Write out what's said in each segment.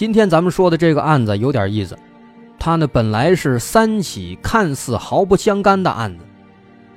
今天咱们说的这个案子有点意思，它呢本来是三起看似毫不相干的案子，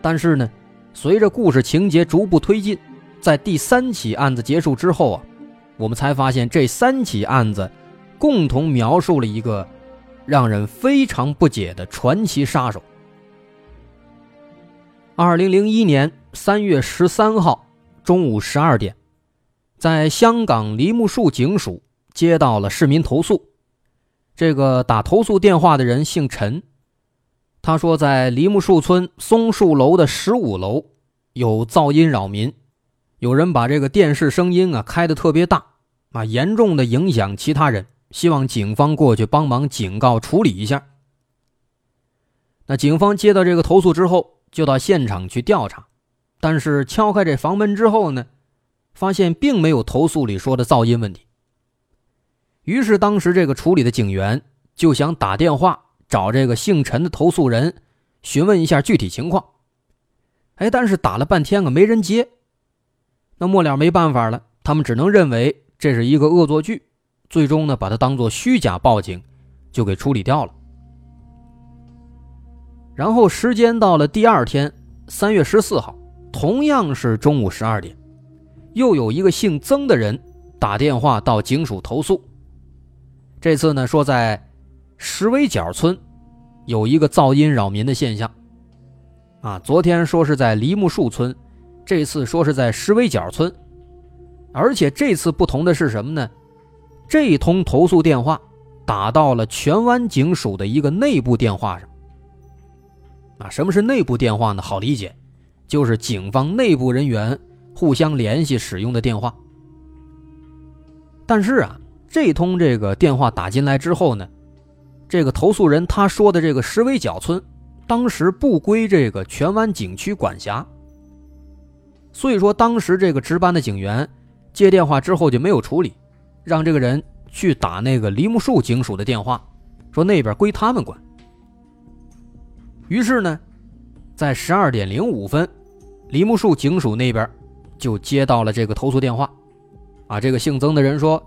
但是呢，随着故事情节逐步推进，在第三起案子结束之后啊，我们才发现这三起案子共同描述了一个让人非常不解的传奇杀手。二零零一年三月十三号中午十二点，在香港梨木树警署。接到了市民投诉，这个打投诉电话的人姓陈，他说在梨木树村松树楼的十五楼有噪音扰民，有人把这个电视声音啊开的特别大，啊严重的影响其他人，希望警方过去帮忙警告处理一下。那警方接到这个投诉之后，就到现场去调查，但是敲开这房门之后呢，发现并没有投诉里说的噪音问题。于是，当时这个处理的警员就想打电话找这个姓陈的投诉人，询问一下具体情况。哎，但是打了半天啊，没人接。那末了没办法了，他们只能认为这是一个恶作剧，最终呢，把它当做虚假报警，就给处理掉了。然后时间到了第二天，三月十四号，同样是中午十二点，又有一个姓曾的人打电话到警署投诉。这次呢，说在石围角村有一个噪音扰民的现象。啊，昨天说是在梨木树村，这次说是在石围角村，而且这次不同的是什么呢？这一通投诉电话打到了荃湾警署的一个内部电话上。啊，什么是内部电话呢？好理解，就是警方内部人员互相联系使用的电话。但是啊。这通这个电话打进来之后呢，这个投诉人他说的这个石围角村，当时不归这个荃湾景区管辖，所以说当时这个值班的警员接电话之后就没有处理，让这个人去打那个梨木树警署的电话，说那边归他们管。于是呢，在十二点零五分，梨木树警署那边就接到了这个投诉电话，啊，这个姓曾的人说。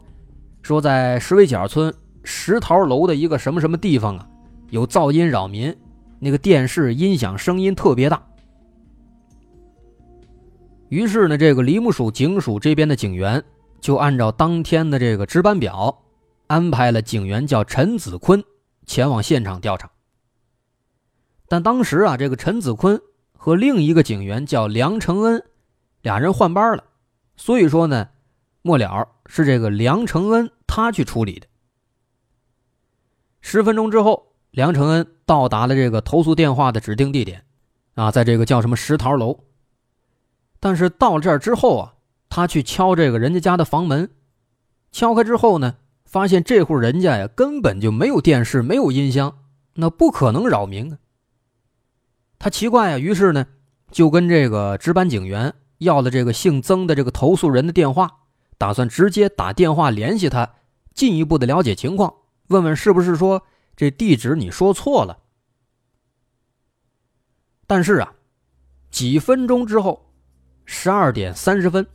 说在石围角村石桃楼的一个什么什么地方啊，有噪音扰民，那个电视音响声音特别大。于是呢，这个梨木署警署这边的警员就按照当天的这个值班表，安排了警员叫陈子坤前往现场调查。但当时啊，这个陈子坤和另一个警员叫梁承恩，俩人换班了，所以说呢。末了是这个梁承恩他去处理的。十分钟之后，梁承恩到达了这个投诉电话的指定地点，啊，在这个叫什么石桃楼。但是到了这儿之后啊，他去敲这个人家家的房门，敲开之后呢，发现这户人家呀根本就没有电视，没有音箱，那不可能扰民啊。他奇怪啊，于是呢，就跟这个值班警员要了这个姓曾的这个投诉人的电话。打算直接打电话联系他，进一步的了解情况，问问是不是说这地址你说错了。但是啊，几分钟之后，十二点三十分，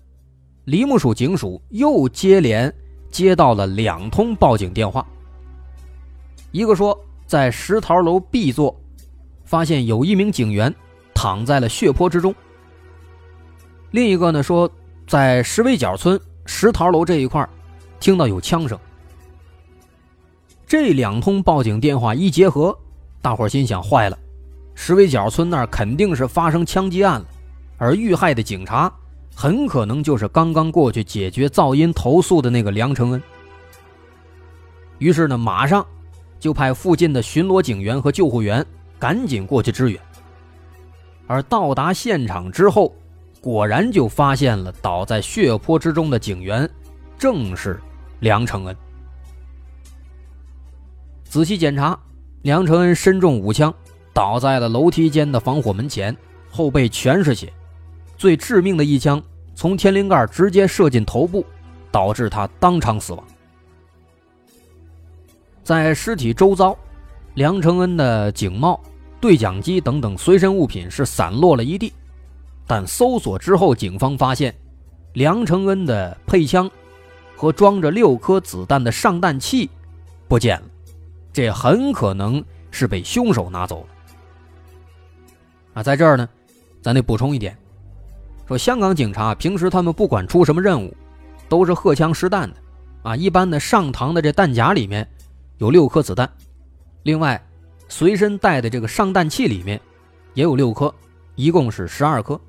梨木署警署又接连接到了两通报警电话。一个说在石桃楼 B 座，发现有一名警员躺在了血泊之中。另一个呢说在石围角村。石桃楼这一块听到有枪声。这两通报警电话一结合，大伙心想：坏了，石围角村那儿肯定是发生枪击案了，而遇害的警察很可能就是刚刚过去解决噪音投诉的那个梁承恩。于是呢，马上就派附近的巡逻警员和救护员赶紧过去支援。而到达现场之后，果然就发现了倒在血泊之中的警员，正是梁承恩。仔细检查，梁承恩身中五枪，倒在了楼梯间的防火门前，后背全是血，最致命的一枪从天灵盖直接射进头部，导致他当场死亡。在尸体周遭，梁承恩的警帽、对讲机等等随身物品是散落了一地，但搜索之后，警方发现梁承恩的配枪和装着六颗子弹的上弹器不见了，这很可能是被凶手拿走了。啊，在这儿呢，咱得补充一点，说香港警察平时他们不管出什么任务，都是荷枪实弹的，啊，一般的上膛的这弹夹里面。有六颗子弹，另外，随身带的这个上弹器里面也有六颗，一共是十二颗。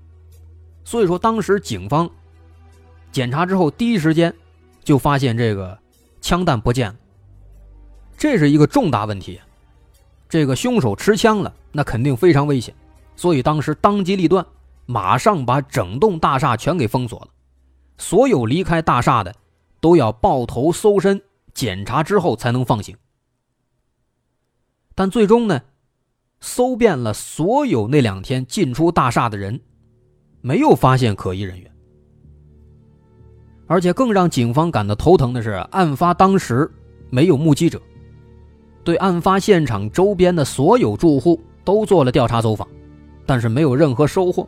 所以说，当时警方检查之后，第一时间就发现这个枪弹不见了，这是一个重大问题。这个凶手持枪了，那肯定非常危险，所以当时当机立断，马上把整栋大厦全给封锁了，所有离开大厦的都要抱头搜身。检查之后才能放行，但最终呢，搜遍了所有那两天进出大厦的人，没有发现可疑人员。而且更让警方感到头疼的是，案发当时没有目击者，对案发现场周边的所有住户都做了调查走访，但是没有任何收获，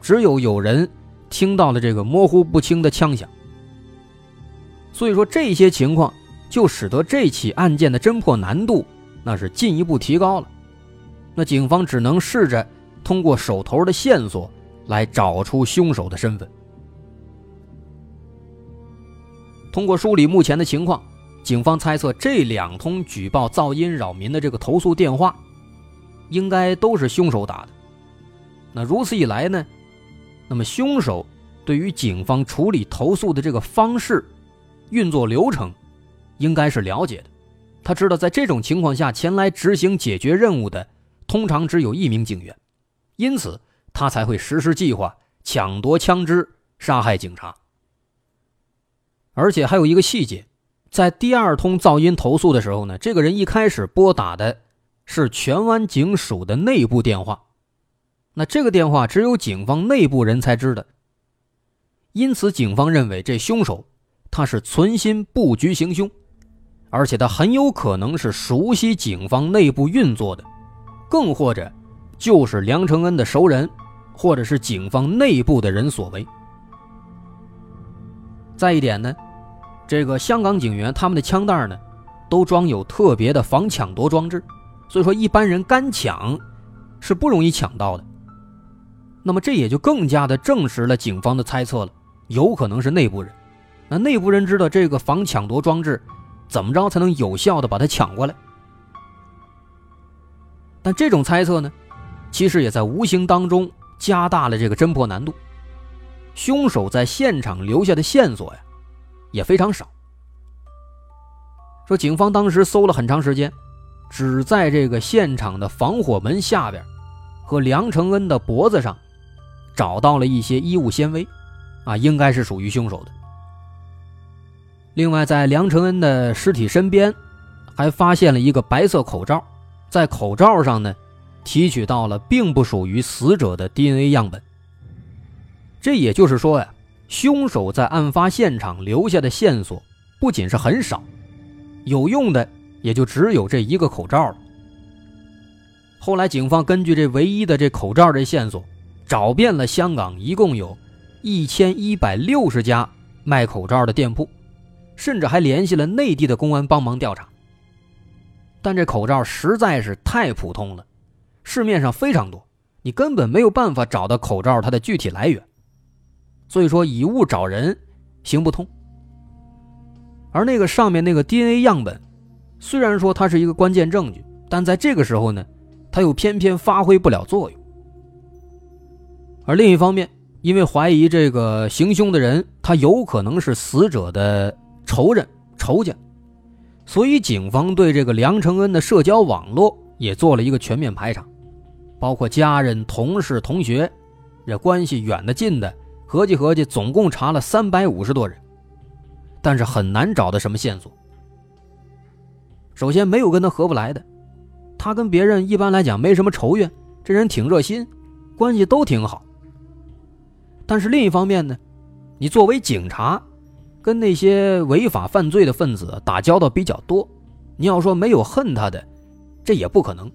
只有有人听到了这个模糊不清的枪响。所以说这些情况。就使得这起案件的侦破难度那是进一步提高了，那警方只能试着通过手头的线索来找出凶手的身份。通过梳理目前的情况，警方猜测这两通举报噪音扰民的这个投诉电话，应该都是凶手打的。那如此一来呢，那么凶手对于警方处理投诉的这个方式、运作流程。应该是了解的，他知道在这种情况下前来执行解决任务的通常只有一名警员，因此他才会实施计划抢夺枪支杀害警察。而且还有一个细节，在第二通噪音投诉的时候呢，这个人一开始拨打的是荃湾警署的内部电话，那这个电话只有警方内部人才知道，因此警方认为这凶手他是存心布局行凶。而且他很有可能是熟悉警方内部运作的，更或者就是梁承恩的熟人，或者是警方内部的人所为。再一点呢，这个香港警员他们的枪袋呢，都装有特别的防抢夺装置，所以说一般人干抢是不容易抢到的。那么这也就更加的证实了警方的猜测了，有可能是内部人。那内部人知道这个防抢夺装置。怎么着才能有效的把它抢过来？但这种猜测呢，其实也在无形当中加大了这个侦破难度。凶手在现场留下的线索呀，也非常少。说警方当时搜了很长时间，只在这个现场的防火门下边和梁承恩的脖子上找到了一些衣物纤维，啊，应该是属于凶手的。另外，在梁承恩的尸体身边，还发现了一个白色口罩，在口罩上呢，提取到了并不属于死者的 DNA 样本。这也就是说呀，凶手在案发现场留下的线索不仅是很少，有用的也就只有这一个口罩了。后来，警方根据这唯一的这口罩这线索，找遍了香港一共有一千一百六十家卖口罩的店铺。甚至还联系了内地的公安帮忙调查，但这口罩实在是太普通了，市面上非常多，你根本没有办法找到口罩它的具体来源，所以说以物找人行不通。而那个上面那个 DNA 样本，虽然说它是一个关键证据，但在这个时候呢，它又偏偏发挥不了作用。而另一方面，因为怀疑这个行凶的人他有可能是死者的。仇人、仇家，所以警方对这个梁承恩的社交网络也做了一个全面排查，包括家人、同事、同学，这关系远的、近的，合计合计，总共查了三百五十多人，但是很难找到什么线索。首先没有跟他合不来的，他跟别人一般来讲没什么仇怨，这人挺热心，关系都挺好。但是另一方面呢，你作为警察，跟那些违法犯罪的分子打交道比较多，你要说没有恨他的，这也不可能。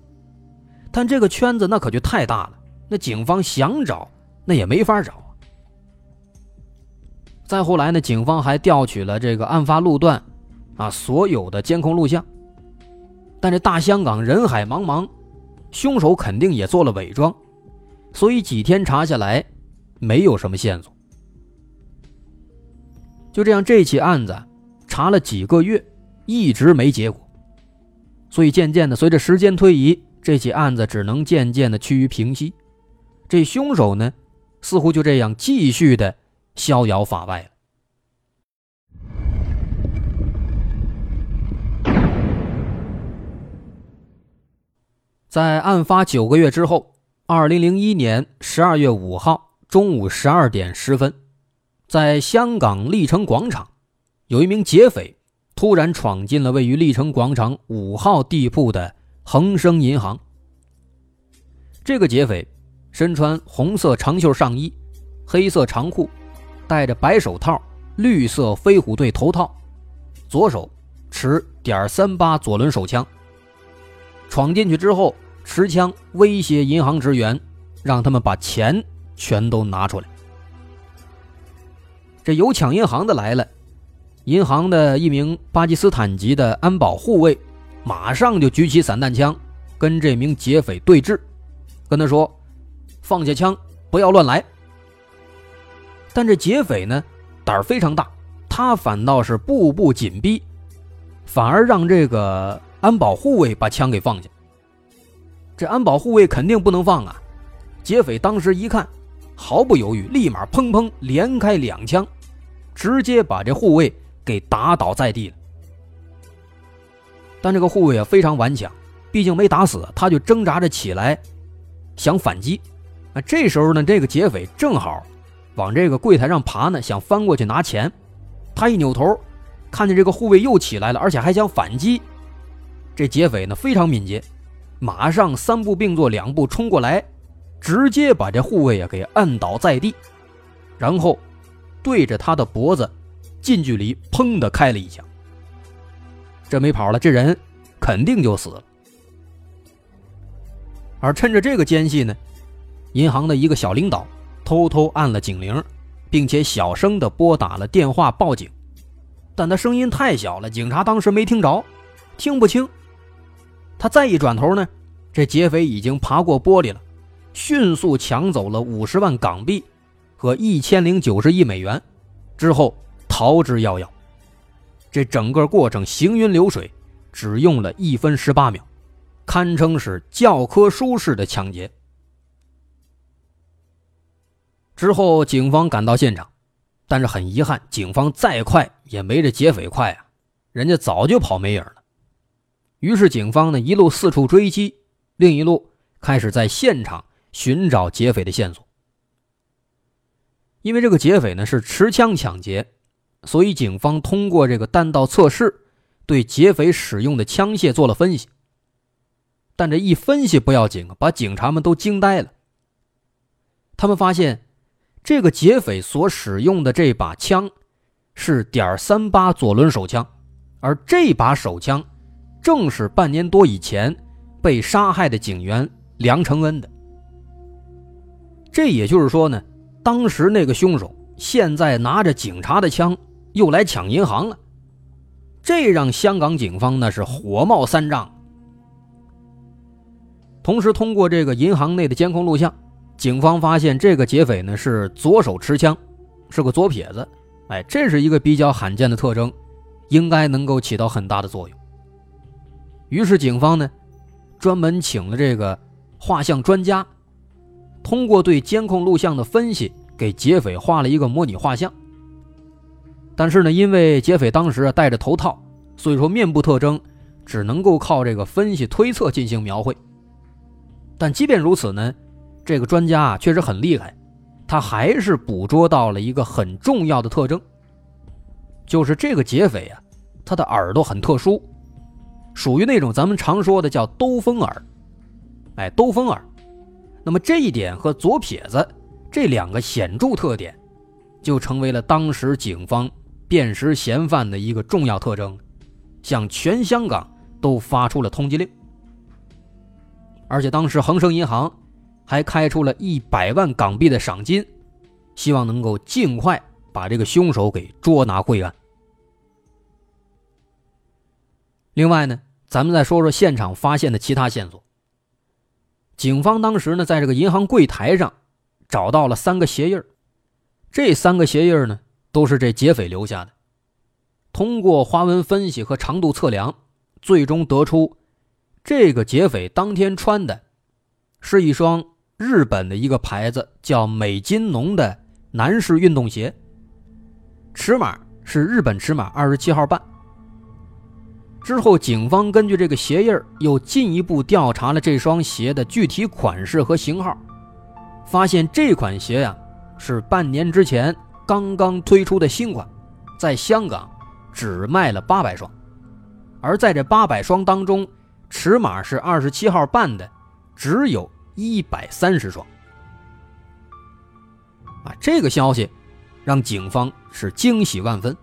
但这个圈子那可就太大了，那警方想找那也没法找。再后来呢，警方还调取了这个案发路段，啊，所有的监控录像。但这大香港人海茫茫，凶手肯定也做了伪装，所以几天查下来，没有什么线索。就这样，这起案子查了几个月，一直没结果。所以渐渐的，随着时间推移，这起案子只能渐渐的趋于平息。这凶手呢，似乎就这样继续的逍遥法外了。在案发九个月之后，二零零一年十二月五号中午十二点十分，在香港丽城广场，有一名劫匪突然闯进了位于丽城广场五号地铺的恒生银行。这个劫匪身穿红色长袖上衣、黑色长裤，戴着白手套、绿色飞虎队头套，左手持点三八左轮手枪。闯进去之后，持枪威胁银行职员，让他们把钱全都拿出来。这有抢银行的来了，银行的一名巴基斯坦籍的安保护卫，马上就举起散弹枪，跟这名劫匪对峙，跟他说：“放下枪，不要乱来。”但这劫匪呢，胆儿非常大，他反倒是步步紧逼，反而让这个。安保护卫把枪给放下，这安保护卫肯定不能放啊！劫匪当时一看，毫不犹豫，立马砰砰连开两枪，直接把这护卫给打倒在地了。但这个护卫啊非常顽强，毕竟没打死，他就挣扎着起来想反击。啊，这时候呢，这个劫匪正好往这个柜台上爬呢，想翻过去拿钱。他一扭头，看见这个护卫又起来了，而且还想反击。这劫匪呢非常敏捷，马上三步并作两步冲过来，直接把这护卫啊给按倒在地，然后对着他的脖子近距离砰的开了一枪。这没跑了，这人肯定就死了。而趁着这个间隙呢，银行的一个小领导偷偷按了警铃，并且小声的拨打了电话报警，但他声音太小了，警察当时没听着，听不清。他再一转头呢，这劫匪已经爬过玻璃了，迅速抢走了五十万港币和一千零九十亿美元，之后逃之夭夭。这整个过程行云流水，只用了一分十八秒，堪称是教科书式的抢劫。之后，警方赶到现场，但是很遗憾，警方再快也没这劫匪快啊，人家早就跑没影了。于是，警方呢一路四处追击，另一路开始在现场寻找劫匪的线索。因为这个劫匪呢是持枪抢劫，所以警方通过这个弹道测试，对劫匪使用的枪械做了分析。但这一分析不要紧，把警察们都惊呆了。他们发现，这个劫匪所使用的这把枪是点三八左轮手枪，而这把手枪。正是半年多以前被杀害的警员梁承恩的。这也就是说呢，当时那个凶手现在拿着警察的枪又来抢银行了，这让香港警方那是火冒三丈。同时，通过这个银行内的监控录像，警方发现这个劫匪呢是左手持枪，是个左撇子。哎，这是一个比较罕见的特征，应该能够起到很大的作用。于是警方呢，专门请了这个画像专家，通过对监控录像的分析，给劫匪画了一个模拟画像。但是呢，因为劫匪当时戴着头套，所以说面部特征只能够靠这个分析推测进行描绘。但即便如此呢，这个专家啊确实很厉害，他还是捕捉到了一个很重要的特征，就是这个劫匪啊，他的耳朵很特殊。属于那种咱们常说的叫兜风耳。哎，兜风耳。那么这一点和左撇子这两个显著特点，就成为了当时警方辨识嫌犯的一个重要特征，向全香港都发出了通缉令。而且当时恒生银行还开出了一百万港币的赏金，希望能够尽快把这个凶手给捉拿归案。另外呢，咱们再说说现场发现的其他线索。警方当时呢，在这个银行柜台上找到了三个鞋印这三个鞋印呢，都是这劫匪留下的。通过花纹分析和长度测量，最终得出，这个劫匪当天穿的，是一双日本的一个牌子叫美津浓的男士运动鞋，尺码是日本尺码二十七号半。之后，警方根据这个鞋印又进一步调查了这双鞋的具体款式和型号，发现这款鞋呀是半年之前刚刚推出的新款，在香港只卖了八百双，而在这八百双当中，尺码是二十七号半的，只有一百三十双。啊，这个消息让警方是惊喜万分。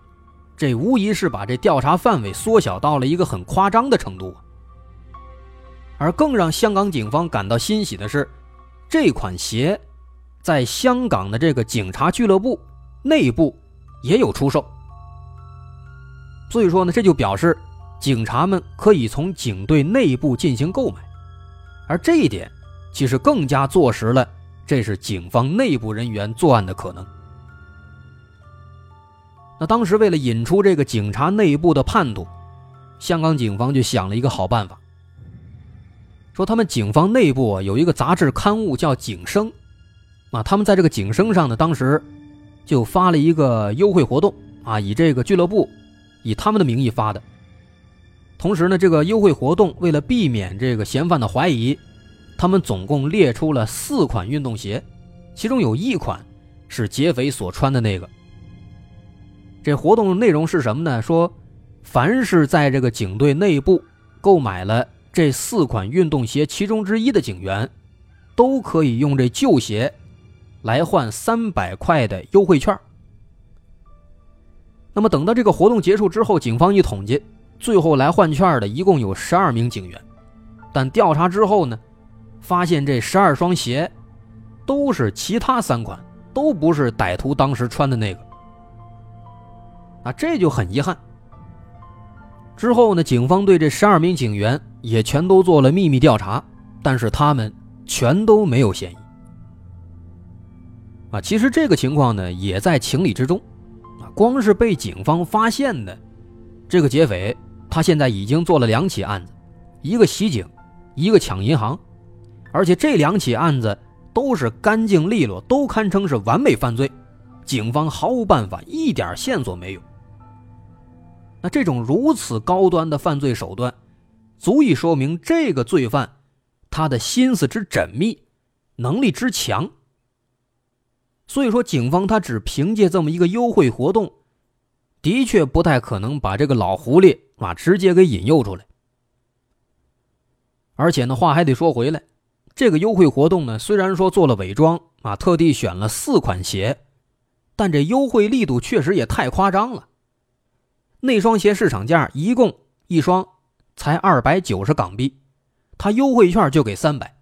这无疑是把这调查范围缩小到了一个很夸张的程度，而更让香港警方感到欣喜的是，这款鞋在香港的这个警察俱乐部内部也有出售。所以说呢，这就表示警察们可以从警队内部进行购买，而这一点其实更加坐实了这是警方内部人员作案的可能。那当时为了引出这个警察内部的叛徒，香港警方就想了一个好办法，说他们警方内部有一个杂志刊物叫《警声》，啊，他们在这个《警声》上呢，当时就发了一个优惠活动，啊，以这个俱乐部以他们的名义发的。同时呢，这个优惠活动为了避免这个嫌犯的怀疑，他们总共列出了四款运动鞋，其中有一款是劫匪所穿的那个。这活动内容是什么呢？说，凡是在这个警队内部购买了这四款运动鞋其中之一的警员，都可以用这旧鞋来换三百块的优惠券。那么等到这个活动结束之后，警方一统计，最后来换券的一共有十二名警员，但调查之后呢，发现这十二双鞋都是其他三款，都不是歹徒当时穿的那个。啊，这就很遗憾。之后呢，警方对这十二名警员也全都做了秘密调查，但是他们全都没有嫌疑。啊，其实这个情况呢，也在情理之中。啊，光是被警方发现的这个劫匪，他现在已经做了两起案子，一个袭警，一个抢银行，而且这两起案子都是干净利落，都堪称是完美犯罪，警方毫无办法，一点线索没有。那这种如此高端的犯罪手段，足以说明这个罪犯他的心思之缜密，能力之强。所以说，警方他只凭借这么一个优惠活动，的确不太可能把这个老狐狸啊直接给引诱出来。而且呢，话还得说回来，这个优惠活动呢，虽然说做了伪装啊，特地选了四款鞋，但这优惠力度确实也太夸张了。那双鞋市场价一共一双才二百九十港币，他优惠券就给三百，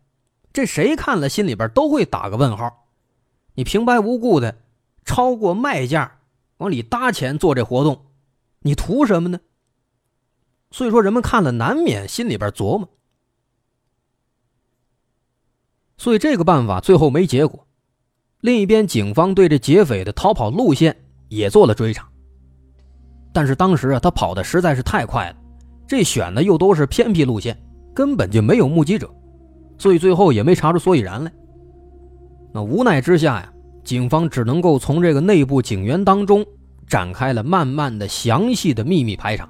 这谁看了心里边都会打个问号。你平白无故的超过卖价往里搭钱做这活动，你图什么呢？所以说人们看了难免心里边琢磨。所以这个办法最后没结果。另一边，警方对这劫匪的逃跑路线也做了追查。但是当时啊，他跑的实在是太快了，这选的又都是偏僻路线，根本就没有目击者，所以最后也没查出所以然来。那无奈之下呀，警方只能够从这个内部警员当中展开了慢慢的、详细的秘密排查。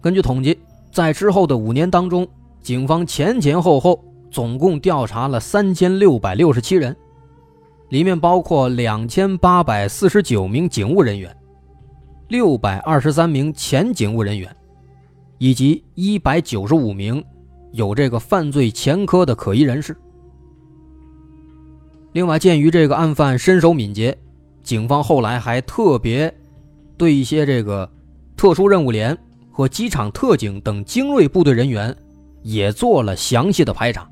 根据统计，在之后的五年当中，警方前前后后总共调查了三千六百六十七人，里面包括两千八百四十九名警务人员。六百二十三名前警务人员，以及一百九十五名有这个犯罪前科的可疑人士。另外，鉴于这个案犯身手敏捷，警方后来还特别对一些这个特殊任务连和机场特警等精锐部队人员也做了详细的排查，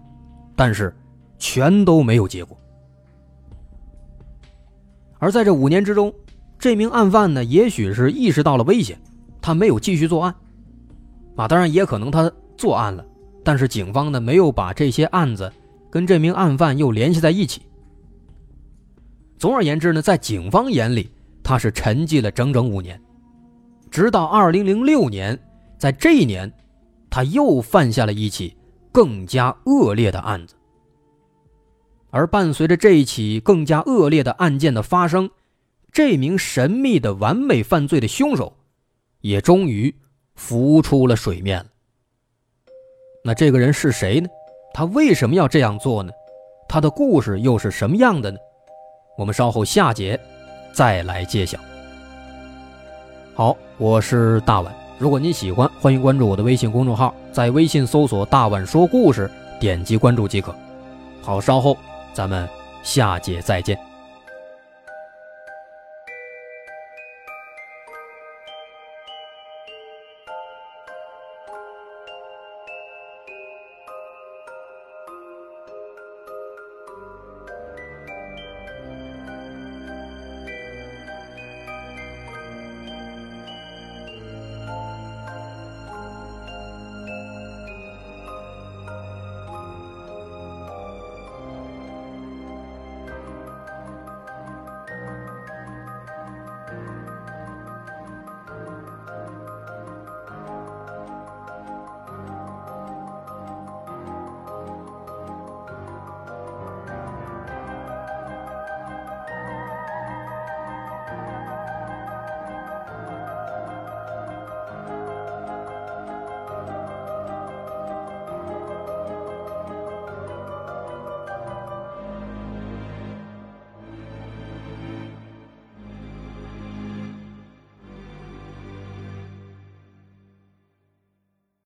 但是全都没有结果。而在这五年之中，这名案犯呢，也许是意识到了危险，他没有继续作案。啊，当然也可能他作案了，但是警方呢没有把这些案子跟这名案犯又联系在一起。总而言之呢，在警方眼里，他是沉寂了整整五年，直到二零零六年，在这一年，他又犯下了一起更加恶劣的案子。而伴随着这一起更加恶劣的案件的发生，这名神秘的完美犯罪的凶手，也终于浮出了水面了。那这个人是谁呢？他为什么要这样做呢？他的故事又是什么样的呢？我们稍后下节再来揭晓。好，我是大碗。如果您喜欢，欢迎关注我的微信公众号，在微信搜索“大碗说故事”，点击关注即可。好，稍后咱们下节再见。